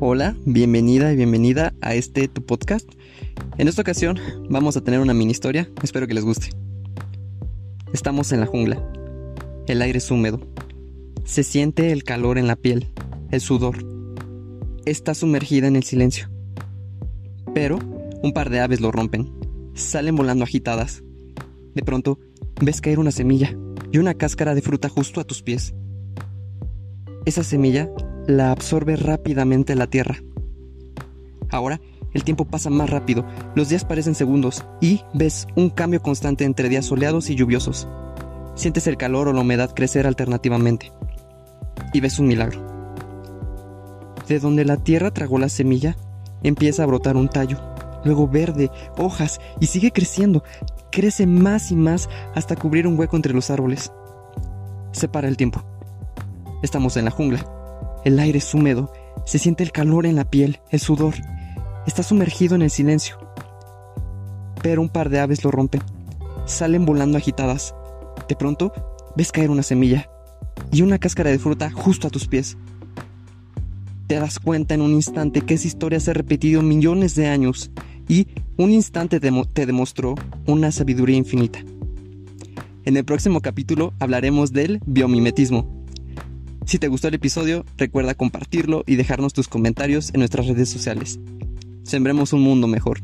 Hola, bienvenida y bienvenida a este tu podcast. En esta ocasión vamos a tener una mini historia, espero que les guste. Estamos en la jungla. El aire es húmedo. Se siente el calor en la piel, el sudor. Está sumergida en el silencio. Pero un par de aves lo rompen. Salen volando agitadas. De pronto, ves caer una semilla y una cáscara de fruta justo a tus pies. Esa semilla la absorbe rápidamente la tierra. Ahora, el tiempo pasa más rápido, los días parecen segundos y ves un cambio constante entre días soleados y lluviosos. Sientes el calor o la humedad crecer alternativamente. Y ves un milagro. De donde la tierra tragó la semilla, empieza a brotar un tallo, luego verde, hojas y sigue creciendo. Crece más y más hasta cubrir un hueco entre los árboles. Se para el tiempo. Estamos en la jungla el aire es húmedo, se siente el calor en la piel, el sudor. Está sumergido en el silencio. Pero un par de aves lo rompen. Salen volando agitadas. De pronto, ves caer una semilla y una cáscara de fruta justo a tus pies. Te das cuenta en un instante que esa historia se ha repetido millones de años y un instante te, demostró una sabiduría infinita. En el próximo capítulo hablaremos del biomimetismo, si te gustó el episodio, recuerda compartirlo y dejarnos tus comentarios en nuestras redes sociales. Sembremos un mundo mejor.